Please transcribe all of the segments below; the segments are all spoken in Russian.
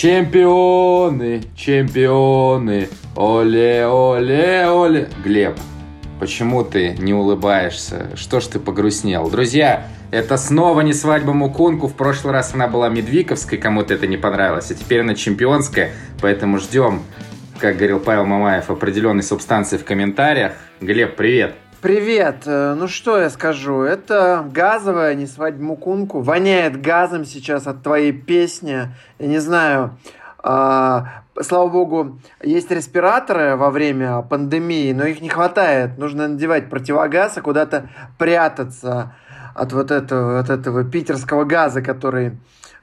Чемпионы, чемпионы, оле, оле, оле. Глеб, почему ты не улыбаешься? Что ж ты погрустнел? Друзья, это снова не свадьба Мукунку. В прошлый раз она была Медвиковской, кому-то это не понравилось. А теперь она чемпионская, поэтому ждем, как говорил Павел Мамаев, определенной субстанции в комментариях. Глеб, привет. Привет. Э, ну что я скажу? Это газовая, не свадьба Мукунку. Воняет газом сейчас от твоей песни. Я не знаю. А, слава богу, есть респираторы во время пандемии, но их не хватает. Нужно надевать противогаз и куда-то прятаться от вот этого, от этого питерского газа, который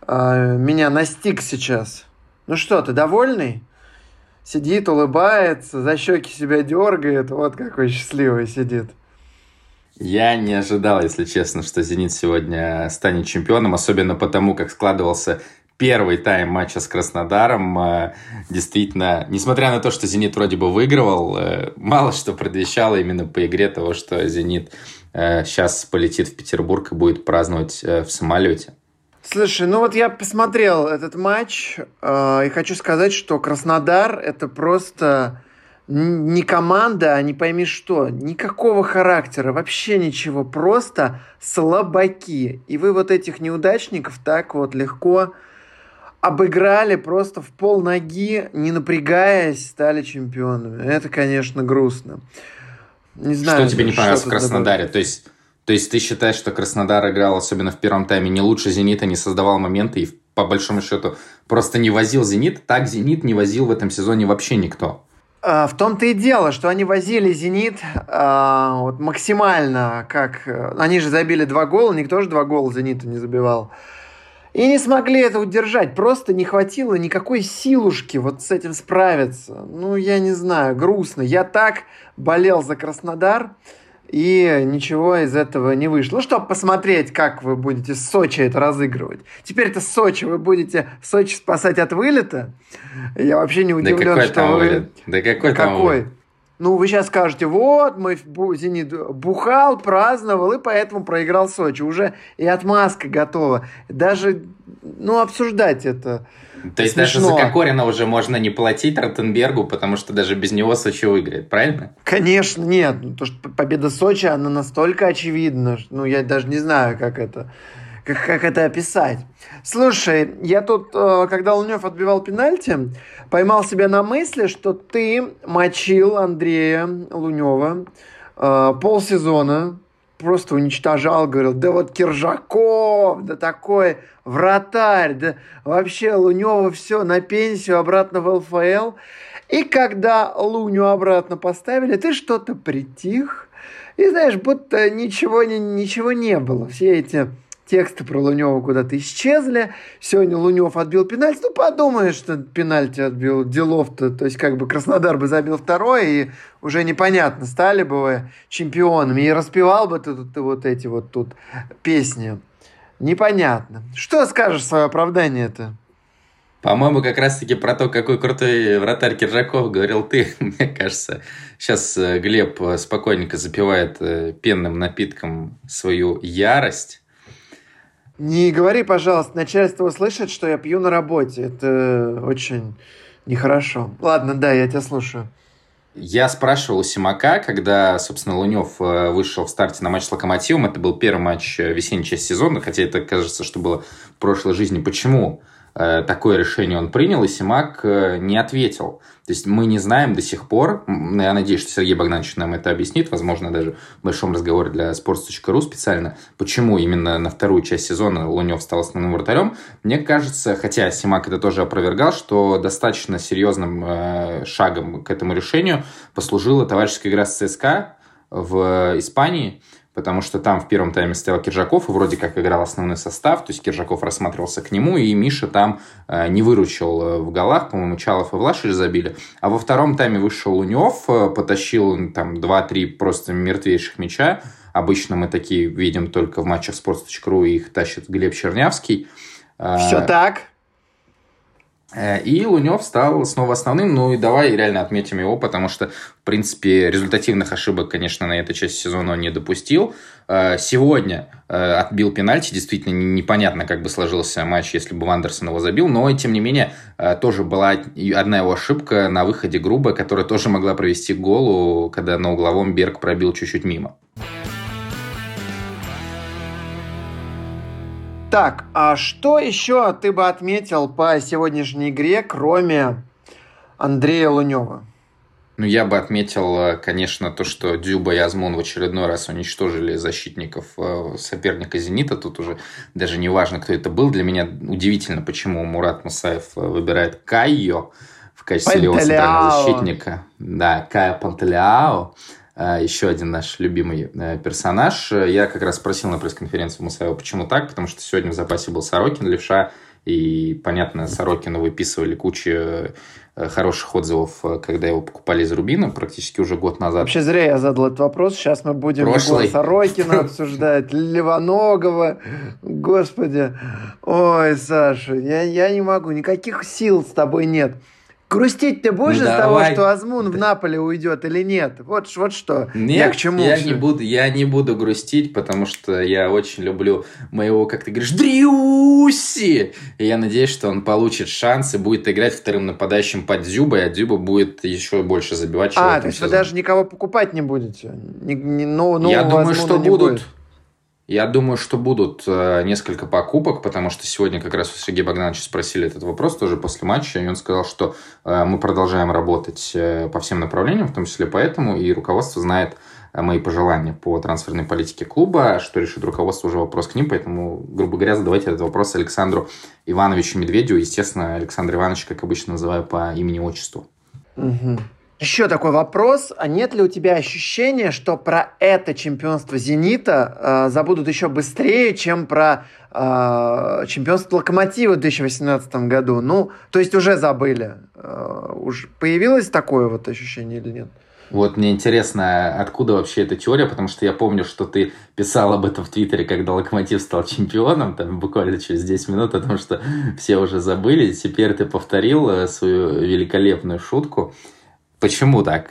а, меня настиг сейчас. Ну что, ты довольный? Сидит, улыбается, за щеки себя дергает, вот какой счастливый сидит. Я не ожидал, если честно, что «Зенит» сегодня станет чемпионом, особенно потому, как складывался первый тайм матча с Краснодаром. Э, действительно, несмотря на то, что «Зенит» вроде бы выигрывал, э, мало что предвещало именно по игре того, что «Зенит» сейчас э, полетит в Петербург и будет праздновать в самолете. Слушай, ну вот я посмотрел этот матч э, и хочу сказать, что Краснодар это просто не команда, а не пойми что, никакого характера, вообще ничего, просто слабаки. И вы вот этих неудачников так вот легко обыграли просто в пол ноги, не напрягаясь, стали чемпионами. Это, конечно, грустно. Не знаю. Что тебе не понравилось в Краснодаре? Добавить. То есть то есть ты считаешь, что Краснодар играл, особенно в первом тайме, не лучше «Зенита», не создавал моменты и, по большому счету, просто не возил «Зенит»? Так «Зенит» не возил в этом сезоне вообще никто. А, в том-то и дело, что они возили «Зенит» а, вот максимально, как... Э, они же забили два гола, никто же два гола «Зениту» не забивал. И не смогли это удержать. Просто не хватило никакой силушки вот с этим справиться. Ну, я не знаю, грустно. Я так болел за Краснодар и ничего из этого не вышло. Ну, чтобы посмотреть, как вы будете Сочи это разыгрывать. Теперь это Сочи, вы будете Сочи спасать от вылета. Я вообще не удивлен, да какой что там вы... Вылет? Да какой, какой? там вылет? Ну, вы сейчас скажете, вот, мой «Зенит» бухал, праздновал, и поэтому проиграл Сочи. Уже и отмазка готова. Даже, ну, обсуждать это То есть смешно. даже за Кокорина уже можно не платить Ротенбергу, потому что даже без него Сочи выиграет, правильно? Конечно, нет. Ну, то, что победа Сочи, она настолько очевидна, что, ну, я даже не знаю, как это как, как это описать. Слушай, я тут, э, когда Лунев отбивал пенальти, поймал себя на мысли, что ты мочил Андрея Лунева э, полсезона, просто уничтожал, говорил, да вот Киржаков, да такой вратарь, да вообще Лунева все на пенсию, обратно в ЛФЛ. И когда Луню обратно поставили, ты что-то притих, и знаешь, будто ничего, ничего не было. Все эти тексты про Лунева куда-то исчезли. Сегодня Лунев отбил пенальти. Ну, подумаешь, что пенальти отбил делов-то. То есть, как бы Краснодар бы забил второй, и уже непонятно, стали бы вы чемпионами. И распевал бы ты, ты вот эти вот тут песни. Непонятно. Что скажешь свое оправдание-то? По-моему, как раз-таки про то, какой крутой вратарь Киржаков говорил ты. Мне кажется, сейчас э, Глеб спокойненько запивает э, пенным напитком свою ярость не говори, пожалуйста, начальство услышит, что я пью на работе. Это очень нехорошо. Ладно, да, я тебя слушаю. Я спрашивал у Симака, когда, собственно, Лунев э, вышел в старте на матч с Локомотивом. Это был первый матч э, весенней части сезона, хотя это кажется, что было в прошлой жизни. Почему такое решение он принял, и Симак э, не ответил. То есть мы не знаем до сих пор, я надеюсь, что Сергей Богданович нам это объяснит, возможно, даже в большом разговоре для sports.ru специально, почему именно на вторую часть сезона Лунев стал основным вратарем. Мне кажется, хотя Симак это тоже опровергал, что достаточно серьезным э, шагом к этому решению послужила товарищеская игра с ЦСКА в Испании, потому что там в первом тайме стоял Киржаков и вроде как играл основной состав, то есть Киржаков рассматривался к нему, и Миша там э, не выручил э, в голах, по-моему, Чалов и Влашич забили. А во втором тайме вышел Лунев, э, потащил там 2-3 просто мертвейших мяча. Обычно мы такие видим только в матчах sports.ru, и их тащит Глеб Чернявский. Все так? Э, и Лунев стал снова основным. Ну и давай реально отметим его, потому что, в принципе, результативных ошибок, конечно, на этой части сезона он не допустил. Э, сегодня э, отбил пенальти. Действительно, непонятно, как бы сложился матч, если бы Вандерсон его забил. Но, тем не менее, тоже была одна его ошибка на выходе грубо, которая тоже могла провести голу, когда на угловом Берг пробил чуть-чуть мимо. Так, а что еще ты бы отметил по сегодняшней игре, кроме Андрея Лунева? Ну, я бы отметил, э, конечно, то, что Дюба и Азмун в очередной раз уничтожили защитников э, соперника «Зенита». Тут уже даже не важно, кто это был. Для меня удивительно, почему Мурат Мусаев э, выбирает Кайо в качестве левого центрального защитника. Да, Кая Пантелеао. Э, еще один наш любимый э, персонаж. Я как раз спросил на пресс-конференции Мусаева, почему так, потому что сегодня в запасе был Сорокин, Левша, и, понятно, Сорокину выписывали кучу э, хороших отзывов, когда его покупали из Рубина, практически уже год назад. Вообще зря я задал этот вопрос. Сейчас мы будем Прошлый. Сорокина обсуждать, Левоногова. Господи. Ой, Саша, я, я не могу. Никаких сил с тобой нет. Грустить ты будешь ну, из того, что Азмун в Наполе уйдет или нет? Вот, вот что. Нет, я к чему я не, буду, я не буду грустить, потому что я очень люблю моего, как ты говоришь, Дрюси! И я надеюсь, что он получит шанс и будет играть вторым нападающим под Дзюбой, а Дзюба будет еще больше забивать. А, то есть сезоне. вы даже никого покупать не будете? Ни, ни, ну, я думаю, что будут. Будет. Я думаю, что будут э, несколько покупок, потому что сегодня как раз у Сергея Богдановича спросили этот вопрос тоже после матча, и он сказал, что э, мы продолжаем работать э, по всем направлениям, в том числе поэтому, и руководство знает мои пожелания по трансферной политике клуба, что решит руководство, уже вопрос к ним, поэтому, грубо говоря, задавайте этот вопрос Александру Ивановичу Медведю. Естественно, Александр Иванович, как обычно, называю по имени-отчеству. Угу. Еще такой вопрос. А нет ли у тебя ощущения, что про это чемпионство «Зенита» э, забудут еще быстрее, чем про э, чемпионство «Локомотива» в 2018 году? Ну, то есть уже забыли. Э, уж появилось такое вот ощущение или нет? Вот мне интересно, откуда вообще эта теория, потому что я помню, что ты писал об этом в Твиттере, когда Локомотив стал чемпионом, там буквально через 10 минут, о том, что все уже забыли. Теперь ты повторил э, свою великолепную шутку. Почему так?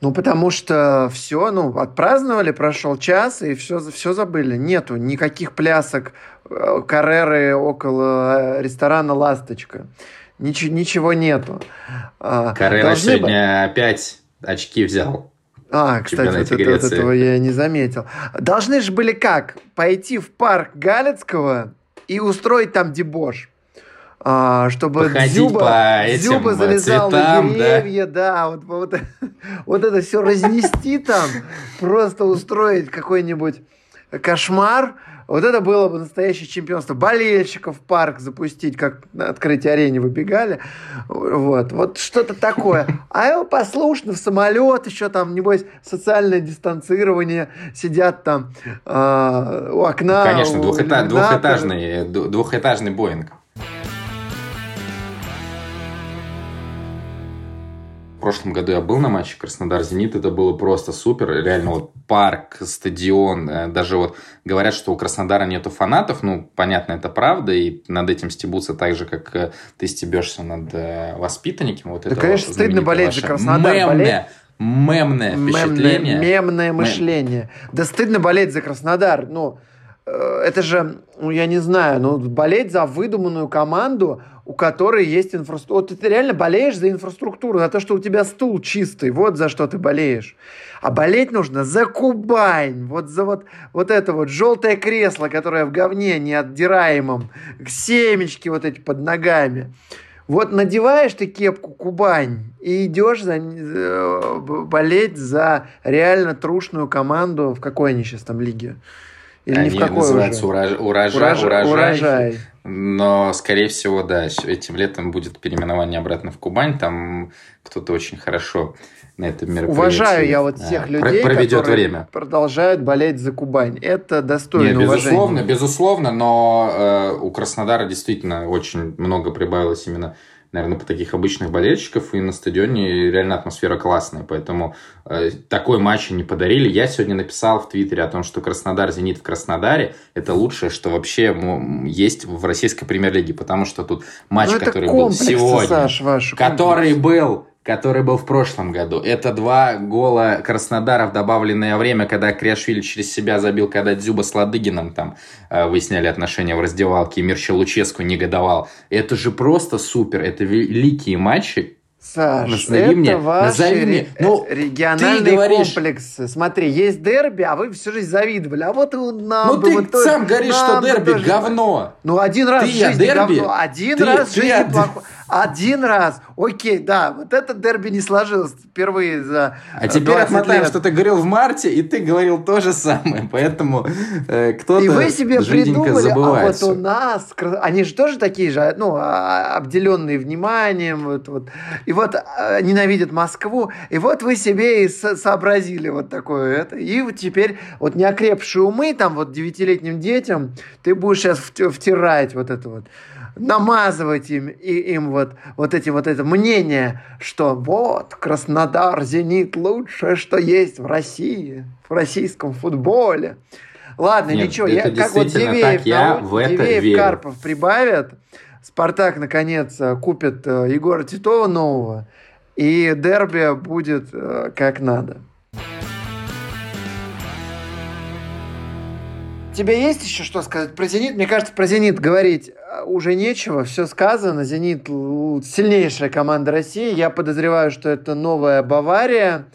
Ну, потому что все, ну, отпраздновали, прошел час, и все, все забыли. Нету никаких плясок э, Карреры около э, ресторана «Ласточка». Ничего, ничего нету. А, Каррера сегодня бы... опять очки взял. А, кстати, вот, это, вот этого я не заметил. Должны же были как? Пойти в парк Галицкого и устроить там дебош а, чтобы Походить Дзюба, по этим Дзюба залезал цветам, на деревья, да, да вот, вот, вот это все разнести там, просто устроить какой-нибудь кошмар, вот это было бы настоящее чемпионство. Болельщиков в парк запустить, как на открытии арене выбегали. Вот, вот что-то такое. А его послушно в самолет, еще там, небось, социальное дистанцирование, сидят там э, у окна. Конечно, двухэтаж, двухэтажный, двухэтажный Боинг. Прошлом году я был на матче Краснодар-Зенит, это было просто супер, реально вот парк, стадион, э, даже вот говорят, что у Краснодара нету фанатов, ну, понятно, это правда, и над этим стебутся так же, как э, ты стебешься над э, воспитанниками. Вот да, конечно, стыдно болеть за Краснодар. Мемное, болеть... мемное впечатление. Мемное, мемное мышление. Мем. Да стыдно болеть за Краснодар, ну, это же, ну, я не знаю, ну, болеть за выдуманную команду, у которой есть инфраструктура. Вот ты реально болеешь за инфраструктуру, за то, что у тебя стул чистый. Вот за что ты болеешь. А болеть нужно за Кубань. Вот за вот, вот это вот желтое кресло, которое в говне неотдираемом. Семечки вот эти под ногами. Вот надеваешь ты кепку Кубань и идешь за, э, болеть за реально трушную команду в какой они сейчас там лиге? Или Они ни в какой называются уже? Урож... Урожай, урожай, урожай. урожай. Но, скорее всего, да, этим летом будет переименование обратно в Кубань. Там кто-то очень хорошо на этом мероприятии. Уважаю я вот тех людей, проведет которые время. продолжают болеть за Кубань. Это достойно Нет, безусловно, уважения. безусловно, но э, у Краснодара действительно очень много прибавилось именно наверное, по таких обычных болельщиков, и на стадионе реально атмосфера классная, поэтому э, такой матч не подарили. Я сегодня написал в Твиттере о том, что Краснодар-Зенит в Краснодаре – это лучшее, что вообще есть в российской премьер-лиге, потому что тут матч, ну, который был сегодня, Саш, ваш, который был который был в прошлом году. Это два гола Краснодара в добавленное время, когда Криашвили через себя забил, когда Дзюба с Ладыгином там э, выясняли отношения в раздевалке, и Мирча Луческу негодовал. Это же просто супер, это великие матчи, Саш, назови это мне, ваши назови мне. Ну, региональные говоришь... комплексы. Смотри, есть дерби, а вы всю жизнь завидовали. А вот нам Ну, ты вот сам говоришь, что дерби тоже... говно. Ну, один раз ты в жизни дерби? говно. Один ты, раз в жизни ты... плохо. Один раз. Окей, да, вот это дерби не сложилось впервые за А теперь отмотаем, что ты говорил в марте, и ты говорил то же самое. Поэтому э, кто-то И вы себе придумали, а вот у нас... Они же тоже такие же, ну, а, обделенные вниманием, вот, вот. И вот а, ненавидят Москву. И вот вы себе и сообразили вот такое это. И вот теперь вот неокрепшие умы, там вот девятилетним детям, ты будешь сейчас втирать вот это вот намазывать им, и, им вот, вот эти вот это мнение, что вот Краснодар, Зенит лучшее, что есть в России, в российском футболе. Ладно, Нет, ничего, я, как вот Дивеев, я в это Дивеев верю. Карпов прибавят, Спартак, наконец, э, купит э, Егора Титова нового, и дерби будет э, как надо. Тебе есть еще что сказать про «Зенит»? Мне кажется, про «Зенит» говорить уже нечего. Все сказано. «Зенит» – сильнейшая команда России. Я подозреваю, что это новая Бавария.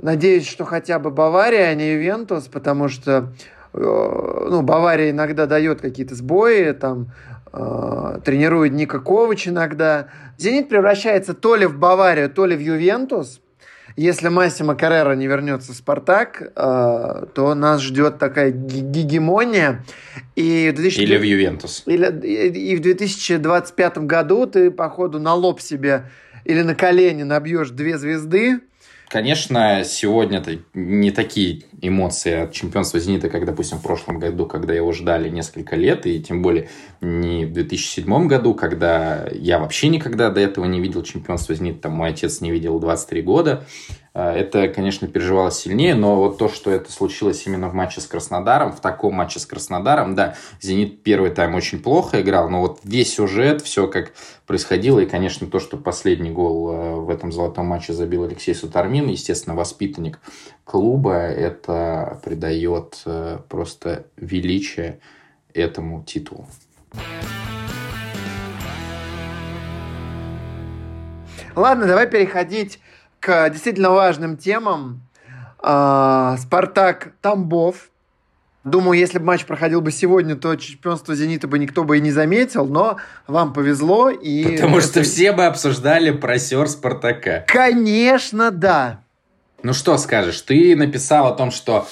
Надеюсь, что хотя бы Бавария, а не Ювентус, потому что э, ну, Бавария иногда дает какие-то сбои, там, э, тренирует Ника Ковач иногда. «Зенит» превращается то ли в Баварию, то ли в Ювентус – если Массимо Каррера не вернется в «Спартак», э, то нас ждет такая гегемония. И в 2000... Или в «Ювентус». Или, и в 2025 году ты, походу, на лоб себе или на колени набьешь две звезды, Конечно, сегодня это не такие эмоции от чемпионства «Зенита», как, допустим, в прошлом году, когда его ждали несколько лет, и тем более не в 2007 году, когда я вообще никогда до этого не видел чемпионства «Зенита», там мой отец не видел 23 года. А, это, конечно, переживалось сильнее, но вот то, что это случилось именно в матче с Краснодаром, в таком матче с Краснодаром, да, «Зенит» первый тайм очень плохо играл, но вот весь сюжет, все как происходило, и, конечно, то, что последний гол а, в этом золотом матче забил Алексей Сутармин, естественно, воспитанник клуба, это придает а, просто величие этому титулу. Ладно, давай переходить к действительно важным темам. А, Спартак Тамбов. Думаю, если бы матч проходил бы сегодня, то чемпионство «Зенита» бы никто бы и не заметил, но вам повезло. И... Потому что все бы обсуждали просер Спартака. Конечно, да. Ну что скажешь, ты написал о том, что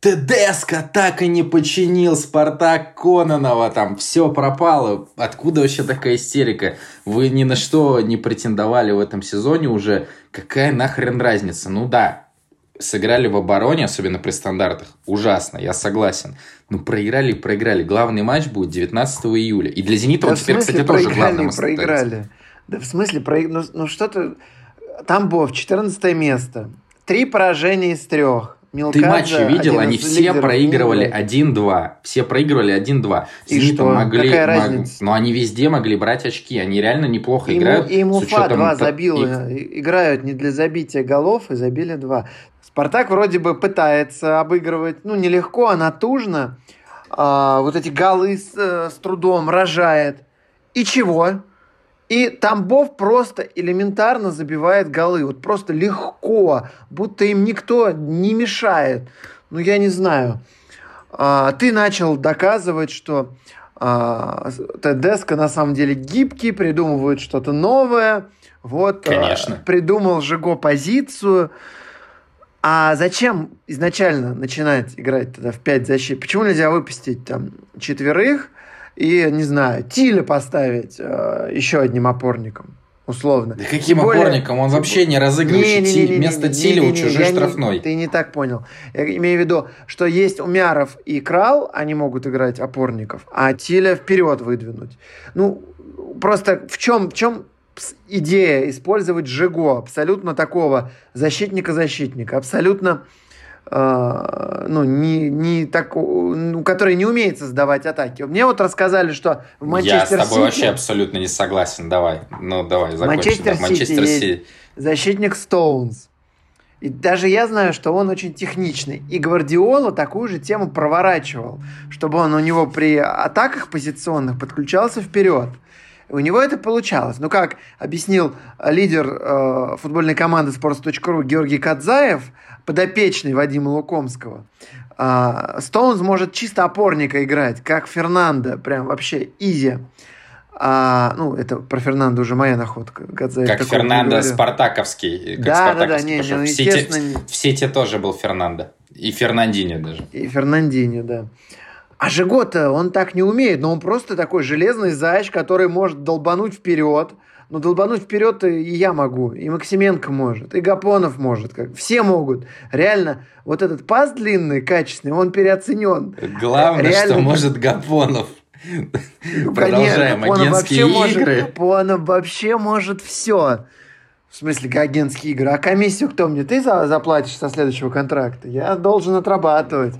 Тедеско так и не починил Спартак Кононова, там все пропало. Откуда вообще такая истерика? Вы ни на что не претендовали в этом сезоне уже. Какая нахрен разница? Ну да, сыграли в обороне, особенно при стандартах. Ужасно, я согласен. Ну, проиграли проиграли. Главный матч будет 19 июля. И для «Зенита» да он теперь, кстати, тоже главным проиграли. Да в смысле, про... ну, ну что-то... Тамбов, 14 место. Три поражения из трех. Милкадзе, Ты матчи видел? Они все проигрывали 1-2. Все проигрывали 1-2. И что? Могли, Какая мог... разница? Но они везде могли брать очки. Они реально неплохо и играют. И Муфа 2 забил. И... Играют не для забития голов и забили 2. Спартак вроде бы пытается обыгрывать, ну, нелегко, а натужно. А, вот эти голы с, э, с трудом рожает. И чего? И Тамбов просто элементарно забивает голы. Вот просто легко, будто им никто не мешает. Ну, я не знаю. А, ты начал доказывать, что а, Тедеско на самом деле гибкий, придумывает что-то новое. Вот, а, Конечно. А, придумал Жиго позицию. А зачем изначально начинать играть тогда в 5 защит? Почему нельзя выпустить там четверых, и, не знаю, Тиля поставить э, еще одним опорником условно. Да каким более... опорником? Он вообще не разыгрывающий. Не, не, не, Вместо Тиля у чужой штрафной. Не, ты не так понял. Я имею в виду, что есть Умяров и Крал, они могут играть опорников, а Тиля вперед выдвинуть. Ну, просто в чем, в чем идея использовать Жиго, абсолютно такого защитника-защитника, абсолютно э, ну, не, не так, ну, который не умеет создавать атаки. Мне вот рассказали, что в Манчестер Я с тобой Сити... вообще абсолютно не согласен. Давай, ну давай, закончим. Манчестер, да. Манчестер Сити, Сити. защитник Стоунс. И даже я знаю, что он очень техничный. И Гвардиола такую же тему проворачивал, чтобы он у него при атаках позиционных подключался вперед. У него это получалось. Ну, как объяснил лидер э, футбольной команды sports.ru Георгий Кадзаев, подопечный Вадима Лукомского, э, Стоунс может чисто опорника играть, как Фернандо, прям вообще изи. А, ну, это про Фернандо уже моя находка. Гадзаев как Фернандо Спартаковский. Как да, Спартаковский да, да, не, не, ну, в, Сити, в Сити тоже был Фернандо. И Фернандини даже. И Фернандини, да. А Жигота, он так не умеет, но он просто такой железный заяч, который может долбануть вперед. Но долбануть вперед и я могу, и Максименко может, и Гапонов может, как все могут. Реально, вот этот пас длинный, качественный, он переоценен. Главное, Реально... что может Гапонов. Ну, Продолжаем агентские игры. Может, вообще может все. В смысле, агентские игры. А комиссию кто мне? Ты заплатишь со следующего контракта. Я должен отрабатывать.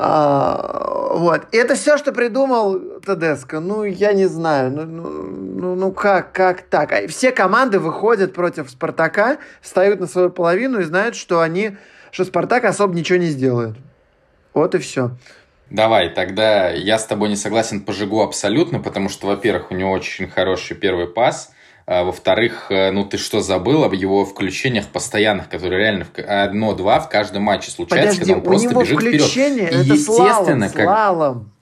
А, вот. Это все, что придумал Тедеско. Ну, я не знаю. Ну, ну, ну, ну как, как так? А все команды выходят против Спартака, встают на свою половину и знают, что они, что Спартак особо ничего не сделает. Вот и все. Давай, тогда я с тобой не согласен по Жигу абсолютно, потому что, во-первых, у него очень хороший первый пас, во-вторых, э, ну ты что забыл об его включениях постоянных, которые реально одно-два в каждом матче случается, Подожди, когда он просто бежит вперед. Это естественно, слалом, слалом.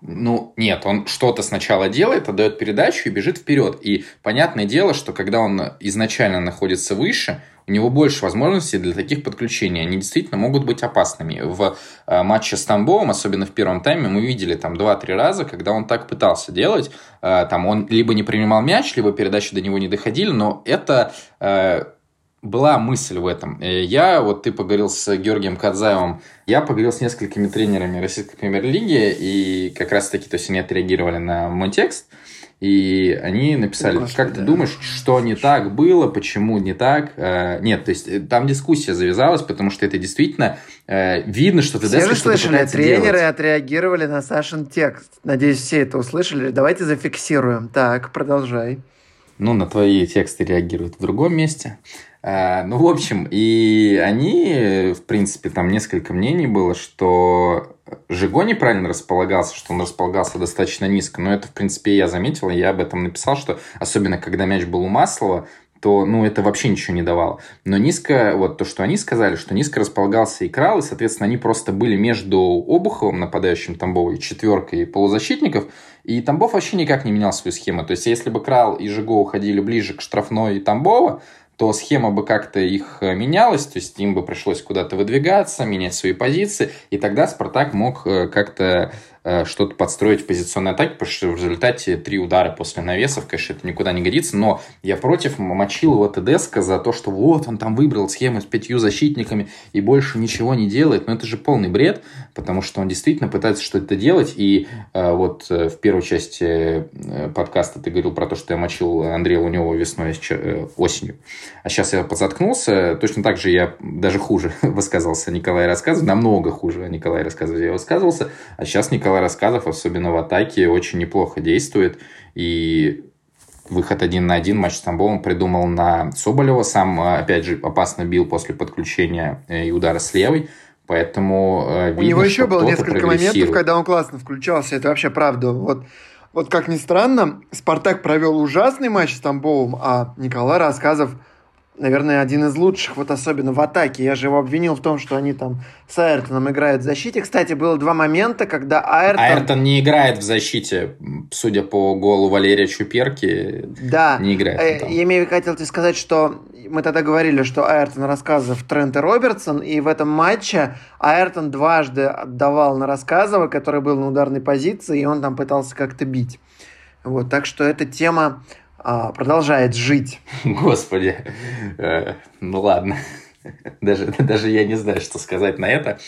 Ну, нет, он что-то сначала делает, отдает передачу и бежит вперед. И понятное дело, что когда он изначально находится выше, у него больше возможностей для таких подключений. Они действительно могут быть опасными. В э, матче с Тамбовым, особенно в первом тайме, мы видели там 2-3 раза, когда он так пытался делать. Э, там он либо не принимал мяч, либо передачи до него не доходили, но это э, была мысль в этом. Я, вот ты поговорил с Георгием Кадзаевым, я поговорил с несколькими тренерами российской премьер-лиги, и как раз-таки, то есть они отреагировали на мой текст, и они написали, Господи, как ты да. думаешь, что не так было, почему не так? Э, нет, то есть э, там дискуссия завязалась, потому что это действительно э, видно, что ты Все же слышали, тренеры делать. отреагировали на Сашин текст. Надеюсь, все это услышали. Давайте зафиксируем. Так, продолжай. Ну, на твои тексты реагируют в другом месте. Э, ну, в общем, и они, в принципе, там несколько мнений было, что Жиго неправильно располагался, что он располагался достаточно низко. Но это, в принципе, я заметил, я об этом написал, что особенно когда мяч был у Маслова, то, ну, это вообще ничего не давало. Но низко, вот то, что они сказали, что низко располагался и Крал, и, соответственно, они просто были между Обуховым, нападающим Тамбова, и четверкой полузащитников, и Тамбов вообще никак не менял свою схему. То есть, если бы Крал и Жиго уходили ближе к штрафной Тамбова, то схема бы как-то их э, менялась, то есть им бы пришлось куда-то выдвигаться, менять свои позиции, и тогда Спартак мог э, как-то что-то подстроить в позиционной атаке, потому что в результате три удара после навесов, конечно, это никуда не годится, но я против мочил его ТДСК за то, что вот он там выбрал схему с пятью защитниками и больше ничего не делает, но это же полный бред, потому что он действительно пытается что-то делать, и э, вот э, в первой части э, подкаста ты говорил про то, что я мочил Андрея Лунева весной, э, осенью, а сейчас я подзаткнулся, точно так же я даже хуже высказывался. Николай рассказывал, намного хуже Николай рассказывал, я высказывался, а сейчас Николай начала рассказов, особенно в атаке, очень неплохо действует. И выход один на один матч с Тамбовым придумал на Соболева. Сам, опять же, опасно бил после подключения э, и удара с левой. Поэтому э, видно, У него еще было несколько моментов, когда он классно включался. Это вообще правда. Вот, вот как ни странно, Спартак провел ужасный матч с Тамбовым, а Николай Рассказов наверное, один из лучших, вот особенно в атаке. Я же его обвинил в том, что они там с Айртоном играют в защите. Кстати, было два момента, когда Айртон... Айртон не играет в защите, судя по голу Валерия Чуперки. Да. Не играет. Э, я имею хотел тебе сказать, что мы тогда говорили, что Айртон рассказов Трент и Робертсон, и в этом матче Айртон дважды отдавал на рассказова, который был на ударной позиции, и он там пытался как-то бить. Вот, так что эта тема продолжает жить. Господи. Э, ну ладно. Даже, даже я не знаю, что сказать на это.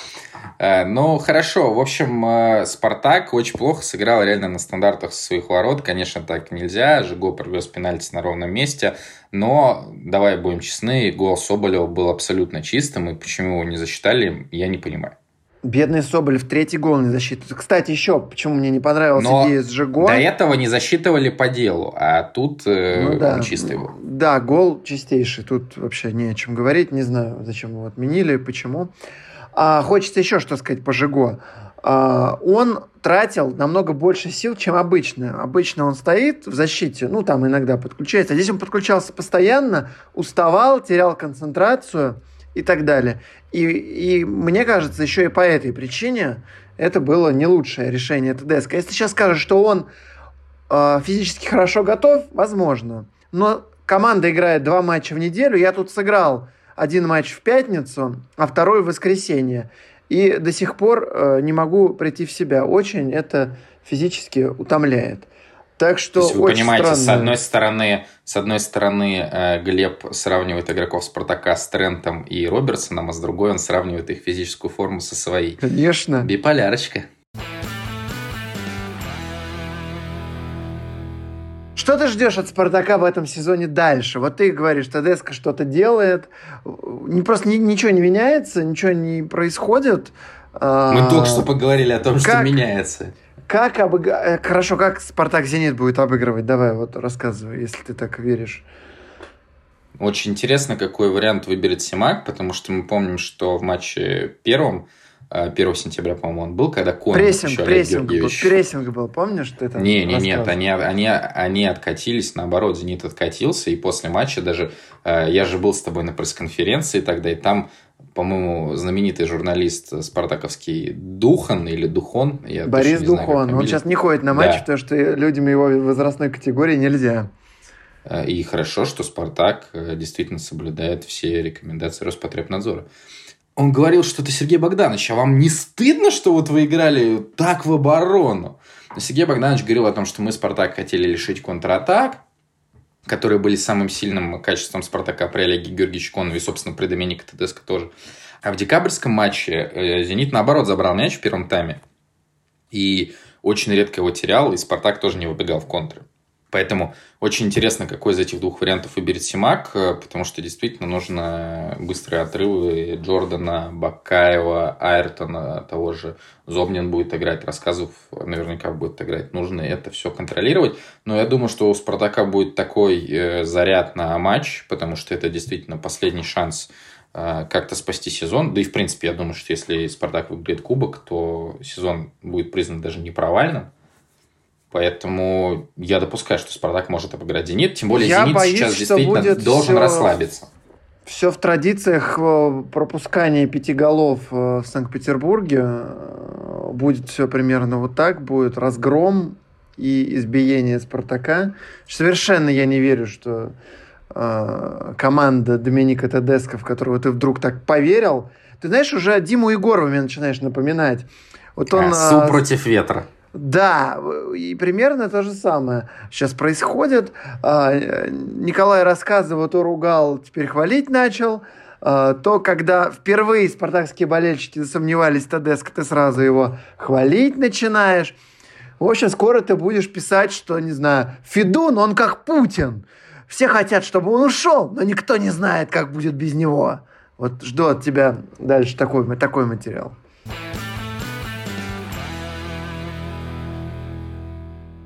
Э, ну, хорошо. В общем, э, Спартак очень плохо сыграл реально на стандартах своих ворот. Конечно, так нельзя. Жиго провез пенальти на ровном месте. Но, давай будем честны, гол Соболева был абсолютно чистым. И почему его не засчитали, я не понимаю. Бедный Соболев, третий гол не засчитывает. Кстати, еще, почему мне не понравилась Но идея с Жиго. До этого не засчитывали по делу, а тут э, ну, да. он чистый был. Да, гол чистейший. Тут вообще не о чем говорить. Не знаю, зачем его отменили, почему. А, хочется еще что сказать по Жиго. А, он тратил намного больше сил, чем обычно. Обычно он стоит в защите, ну, там иногда подключается. А здесь он подключался постоянно, уставал, терял концентрацию и так далее. И, и мне кажется, еще и по этой причине это было не лучшее решение ТДСК. Если сейчас скажешь, что он э, физически хорошо готов, возможно. Но команда играет два матча в неделю. Я тут сыграл один матч в пятницу, а второй в воскресенье. И до сих пор э, не могу прийти в себя. Очень это физически утомляет. Так что То есть вы понимаете, странно. с одной стороны, с одной стороны э, Глеб сравнивает игроков Спартака с Трентом и Робертсоном, а с другой он сравнивает их физическую форму со своей. Конечно. Биполярочка. Что ты ждешь от Спартака в этом сезоне дальше? Вот ты говоришь, Тедеско что-то делает, не, просто ни, ничего не меняется, ничего не происходит. Мы а, только что поговорили о том, как, что меняется. Как обыг... Э, хорошо, как Спартак Зенит будет обыгрывать? Давай, вот рассказывай, если ты так веришь. Очень интересно, какой вариант выберет Симак, потому что мы помним, что в матче первом 1 э, сентября, по-моему, он был, когда Конь прессинг, еще прессинг, был, прессинг был, помнишь, ты это Не, не, нет, они, они, они откатились, наоборот, Зенит откатился, и после матча даже, э, я же был с тобой на пресс-конференции тогда, и там по-моему, знаменитый журналист спартаковский Духан или Духон. Я Борис Духон. он сейчас не ходит на матч, да. потому что людям его возрастной категории нельзя. Э, и хорошо, что Спартак э, действительно соблюдает все рекомендации Роспотребнадзора. Он говорил что-то, Сергей Богданович, а вам не стыдно, что вот вы играли так в оборону? Сергей Богданович говорил о том, что мы Спартак хотели лишить контратак, которые были самым сильным качеством Спартака при Олеге Георгиевиче Конове собственно, при Доменико Тедеско тоже. А в декабрьском матче э, «Зенит», наоборот, забрал мяч в первом тайме. И очень редко его терял, и «Спартак» тоже не выбегал в контры. Поэтому очень интересно, какой из этих двух вариантов выберет Симак, э, потому что действительно нужно быстрые отрывы Джордана, Бакаева, Айртона, того же Зобнин будет играть, рассказов наверняка будет играть. Нужно это все контролировать. Но я думаю, что у Спартака будет такой э, заряд на матч, потому что это действительно последний шанс э, как-то спасти сезон. Да и, в принципе, я думаю, что если Спартак выиграет кубок, то сезон будет признан даже не провальным. Поэтому я допускаю, что Спартак может обыграть Зенит. Тем более я Зенит боюсь, сейчас действительно должен все, расслабиться. Все в традициях э, пропускания пяти голов э, в Санкт-Петербурге. Э, будет все примерно вот так. Будет разгром и избиение Спартака. Совершенно я не верю, что э, команда Доминика Тедеско, в которого ты вдруг так поверил. Ты знаешь, уже Диму Егорова мне начинаешь напоминать. Вот он, а, Су против ветра. Да, и примерно то же самое сейчас происходит. А, Николай рассказывал, то ругал, теперь хвалить начал. А, то, когда впервые спартакские болельщики засомневались в Тедеско, ты сразу его хвалить начинаешь. В общем, скоро ты будешь писать, что, не знаю, Федун, он как Путин. Все хотят, чтобы он ушел, но никто не знает, как будет без него. Вот жду от тебя дальше такой, такой материал.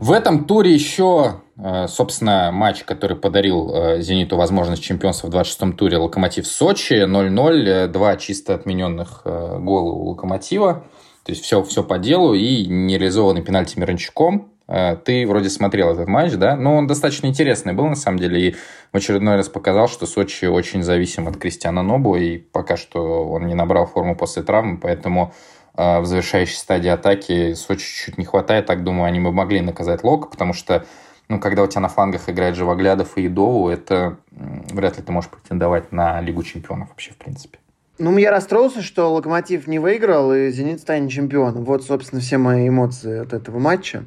В этом туре еще, э, собственно, матч, который подарил э, «Зениту» возможность чемпионства в 26-м туре «Локомотив Сочи» 0-0, э, два чисто отмененных гола у «Локомотива». То есть все, все по делу и нереализованный пенальти Мирончуком. Ты вроде смотрел этот матч, да? Но он достаточно интересный был, на самом деле, и в очередной раз показал, что Сочи очень зависим от Кристиана Нобу, и пока что он не набрал форму после травмы, поэтому в завершающей стадии атаки Сочи чуть не хватает. Так, думаю, они бы могли наказать Лока, потому что ну, когда у тебя на флангах играет Живоглядов и Едову, это вряд ли ты можешь претендовать на Лигу чемпионов вообще, в принципе. Ну, я расстроился, что Локомотив не выиграл, и Зенит станет чемпионом. Вот, собственно, все мои эмоции от этого матча.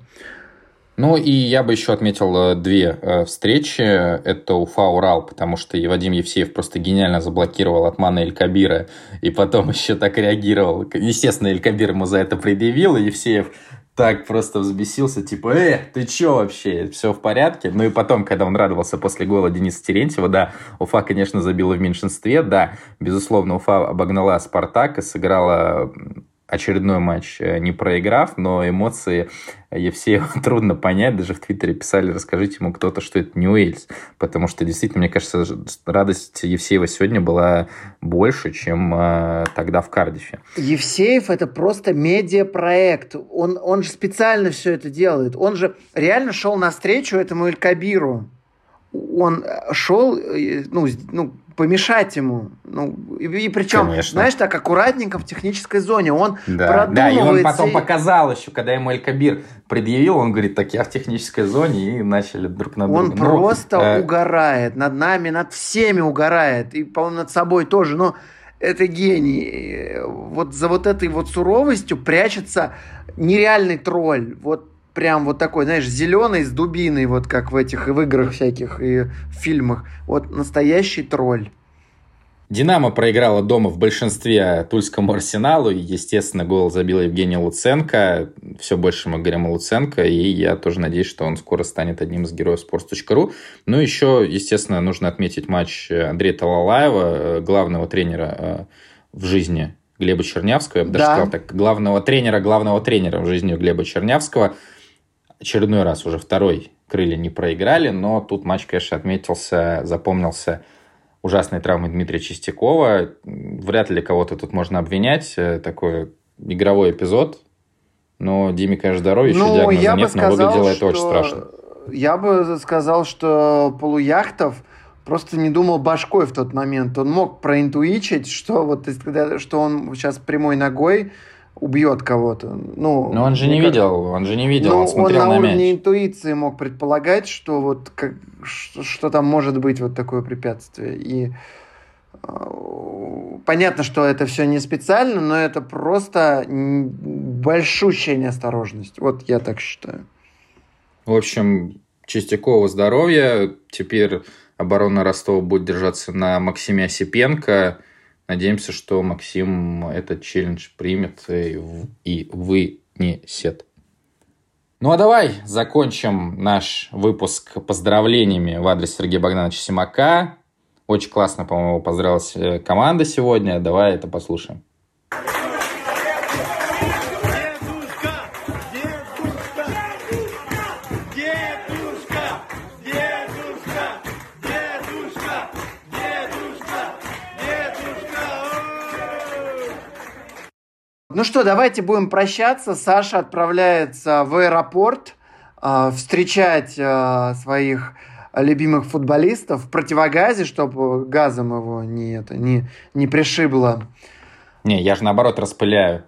Ну и я бы еще отметил э, две э, встречи. Это Уфа-Урал, потому что Вадим Евсеев просто гениально заблокировал отмана Эль Кабира, и потом еще так реагировал. Естественно, Эль Кабир ему за это предъявил, и Евсеев так просто взбесился, типа, э, ты чё вообще, все в порядке? Ну и потом, когда он радовался после гола Дениса Терентьева, да, Уфа, конечно, забила в меньшинстве, да, безусловно, Уфа обогнала Спартак и сыграла очередной матч э, не проиграв, но эмоции Евсеева трудно понять. Даже в Твиттере писали, расскажите ему кто-то, что это не Уэльс. Потому что, действительно, мне кажется, радость Евсеева сегодня была больше, чем э, тогда в Кардифе. Евсеев – это просто медиапроект. Он, он же специально все это делает. Он же реально шел навстречу этому Элькабиру. Он шел, э, ну, ну, помешать ему. Ну, и, и причем, Конечно. знаешь, так аккуратненько в технической зоне. Он да. Да, и он потом показал еще, когда ему Эль-Кабир предъявил, он говорит, так я в технической зоне, и начали друг на друга. Он ну, просто э... угорает над нами, над всеми угорает, и, по-моему, над собой тоже, но это гений. Вот за вот этой вот суровостью прячется нереальный тролль. Вот прям вот такой, знаешь, зеленый с дубиной, вот как в этих и в играх всяких, и в фильмах. Вот настоящий тролль. Динамо проиграла дома в большинстве Тульскому Арсеналу. И, естественно, гол забил Евгений Луценко. Все больше мы говорим о Луценко. И я тоже надеюсь, что он скоро станет одним из героев sports.ru. Ну, еще, естественно, нужно отметить матч Андрея Талалаева, главного тренера э, в жизни Глеба Чернявского. Я бы даже да. сказал так, главного тренера, главного тренера в жизни Глеба Чернявского – очередной раз уже второй крылья не проиграли, но тут матч, конечно, отметился, запомнился ужасной травмой Дмитрия Чистякова. Вряд ли кого-то тут можно обвинять. Э, такой игровой эпизод. Но Диме, конечно, здоровье, еще ну, диагноза я нет, сказал, но выглядело это очень страшно. Я бы сказал, что Полуяхтов просто не думал башкой в тот момент. Он мог проинтуичить, что вот что он сейчас прямой ногой убьет кого-то. Ну, Но он же не как... видел, он же не видел, ну, он смотрел он на, на мяч. уровне интуиции мог предполагать, что вот как, что, что там может быть вот такое препятствие. И э, понятно, что это все не специально, но это просто большущая неосторожность. Вот я так считаю. В общем, Чистякова здоровья. Теперь оборона Ростова будет держаться на Максиме Осипенко – Надеемся, что Максим этот челлендж примет и вынесет. Ну а давай закончим наш выпуск поздравлениями в адрес Сергея Богдановича Симака. Очень классно, по-моему, поздравилась э, команда сегодня. Давай это послушаем. Ну что, давайте будем прощаться. Саша отправляется в аэропорт э, встречать э, своих любимых футболистов в противогазе, чтобы газом его не, это, не, не пришибло. Не, я же наоборот распыляю.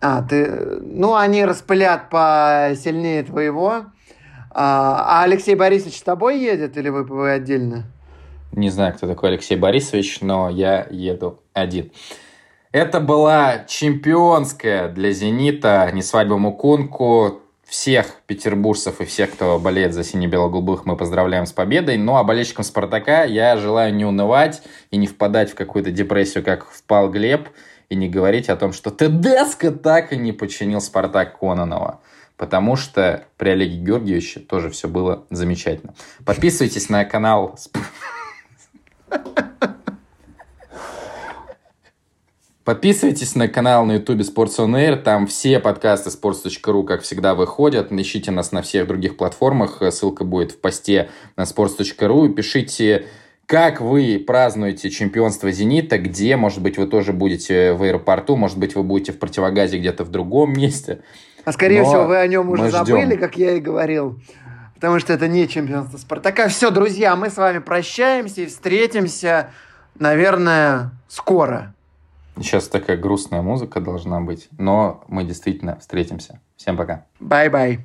А, ты... Ну, они распылят посильнее твоего. А, а Алексей Борисович с тобой едет или вы, вы отдельно? Не знаю, кто такой Алексей Борисович, но я еду один. Это была чемпионская для «Зенита» не свадьба Мукунку. Всех петербуржцев и всех, кто болеет за сине-бело-голубых, мы поздравляем с победой. Ну а болельщикам «Спартака» я желаю не унывать и не впадать в какую-то депрессию, как впал Глеб, и не говорить о том, что Тедеско так и не починил «Спартак» Кононова потому что при Олеге Георгиевиче тоже все было замечательно. Подписывайтесь на канал Подписывайтесь на канал на YouTube Sports On Air, там все подкасты sports.ru, как всегда, выходят. Ищите нас на всех других платформах, ссылка будет в посте на sports.ru. Пишите, как вы празднуете чемпионство «Зенита», где, может быть, вы тоже будете в аэропорту, может быть, вы будете в противогазе где-то в другом месте. А скорее Но всего, вы о нем уже забыли, ждем. как я и говорил. Потому что это не чемпионство Спартака. Все, друзья, мы с вами прощаемся и встретимся, наверное, скоро. Сейчас такая грустная музыка должна быть, но мы действительно встретимся. Всем пока. Bye-bye.